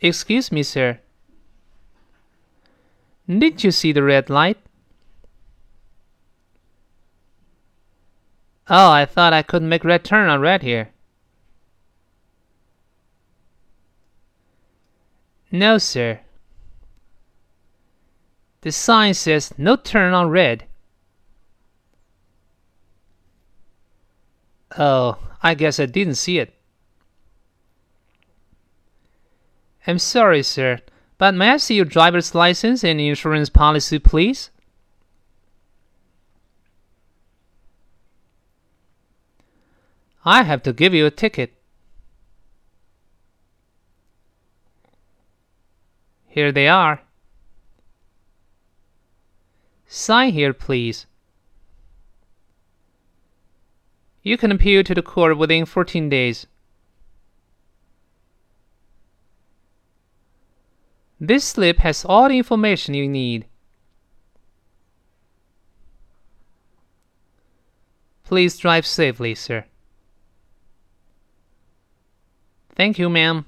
Excuse me, sir. Did you see the red light? Oh, I thought I couldn't make red turn on red here. No, sir. The sign says no turn on red. Oh, I guess I didn't see it. I'm sorry, sir, but may I see your driver's license and insurance policy, please? I have to give you a ticket. Here they are. Sign here, please. You can appeal to the court within 14 days. This slip has all the information you need. Please drive safely, sir. Thank you, ma'am.